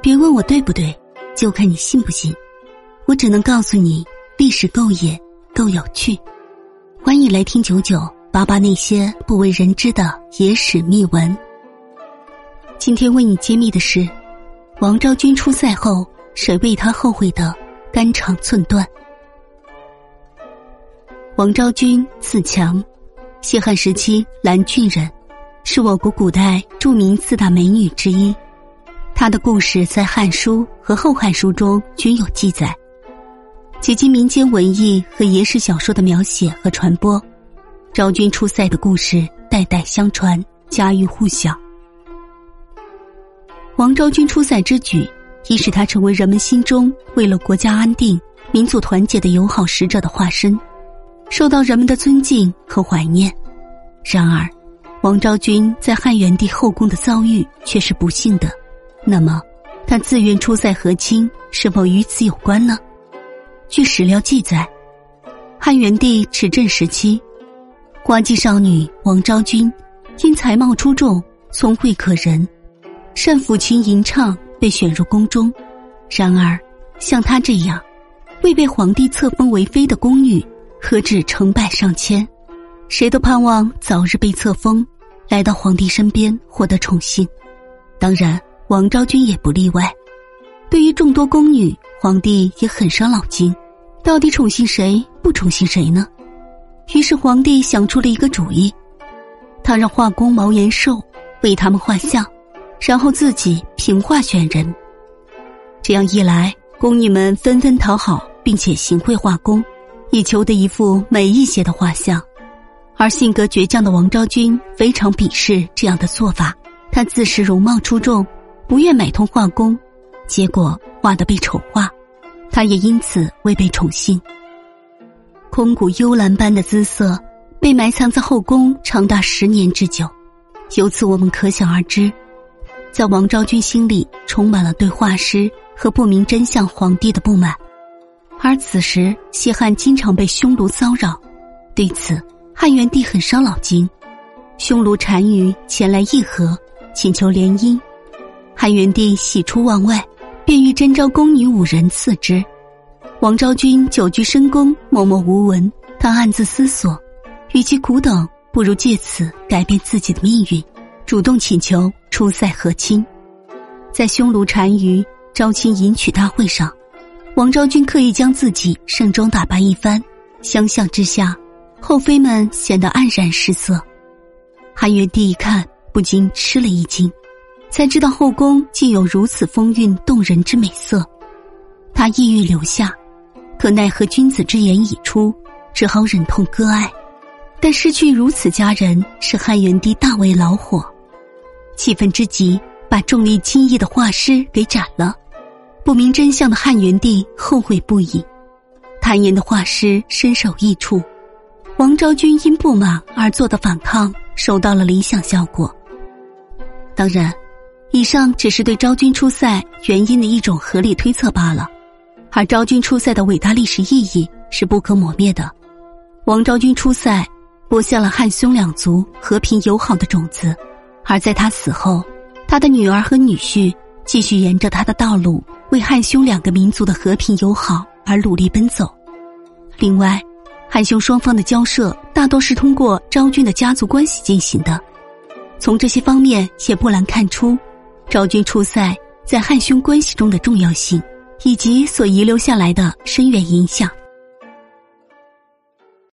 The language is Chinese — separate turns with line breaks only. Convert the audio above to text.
别问我对不对，就看你信不信。我只能告诉你，历史够野，够有趣。欢迎来听九九八八那些不为人知的野史秘闻。今天为你揭秘的是，王昭君出塞后，谁为他后悔的肝肠寸断？王昭君，字强，西汉时期蓝郡人，是我国古代著名四大美女之一。他的故事在《汉书》和《后汉书》中均有记载，几经民间文艺和野史小说的描写和传播，昭君出塞的故事代代相传，家喻户晓。王昭君出塞之举，已使她成为人们心中为了国家安定、民族团结的友好使者的化身，受到人们的尊敬和怀念。然而，王昭君在汉元帝后宫的遭遇却是不幸的。那么，他自愿出塞和亲，是否与此有关呢？据史料记载，汉元帝执政时期，花季少女王昭君因才貌出众、聪慧可人，善抚琴吟唱，被选入宫中。然而，像她这样未被皇帝册封为妃的宫女，何止成百上千？谁都盼望早日被册封，来到皇帝身边，获得宠幸。当然。王昭君也不例外。对于众多宫女，皇帝也很伤脑筋，到底宠幸谁，不宠幸谁呢？于是皇帝想出了一个主意，他让画工毛延寿为他们画像，然后自己凭画选人。这样一来，宫女们纷纷讨好，并且行贿画工，以求得一幅美一些的画像。而性格倔强的王昭君非常鄙视这样的做法，她自恃容貌出众。不愿买通画工，结果画的被丑化，他也因此未被宠幸。空谷幽兰般的姿色被埋藏在后宫长达十年之久，由此我们可想而知，在王昭君心里充满了对画师和不明真相皇帝的不满。而此时西汉经常被匈奴骚扰，对此汉元帝很伤脑筋，匈奴单于前来议和，请求联姻。汉元帝喜出望外，便欲征召宫女五人赐之。王昭君久居深宫，默默无闻。他暗自思索，与其苦等，不如借此改变自己的命运，主动请求出塞和亲。在匈奴单于招亲迎娶大会上，王昭君刻意将自己盛装打扮一番，相向之下，后妃们显得黯然失色。汉元帝一看，不禁吃了一惊。才知道后宫竟有如此风韵动人之美色，他意欲留下，可奈何君子之言已出，只好忍痛割爱。但失去如此佳人，使汉元帝大为恼火，气愤之极，把重力轻易的画师给斩了。不明真相的汉元帝后悔不已，坦言的画师身首异处，王昭君因不满而做的反抗，收到了理想效果。当然。以上只是对昭君出塞原因的一种合理推测罢了，而昭君出塞的伟大历史意义是不可磨灭的。王昭君出塞，播下了汉匈两族和平友好的种子，而在他死后，他的女儿和女婿继续沿着他的道路，为汉匈两个民族的和平友好而努力奔走。另外，汉匈双方的交涉大多是通过昭君的家族关系进行的，从这些方面也不难看出。昭君出塞在汉匈关系中的重要性，以及所遗留下来的深远影响。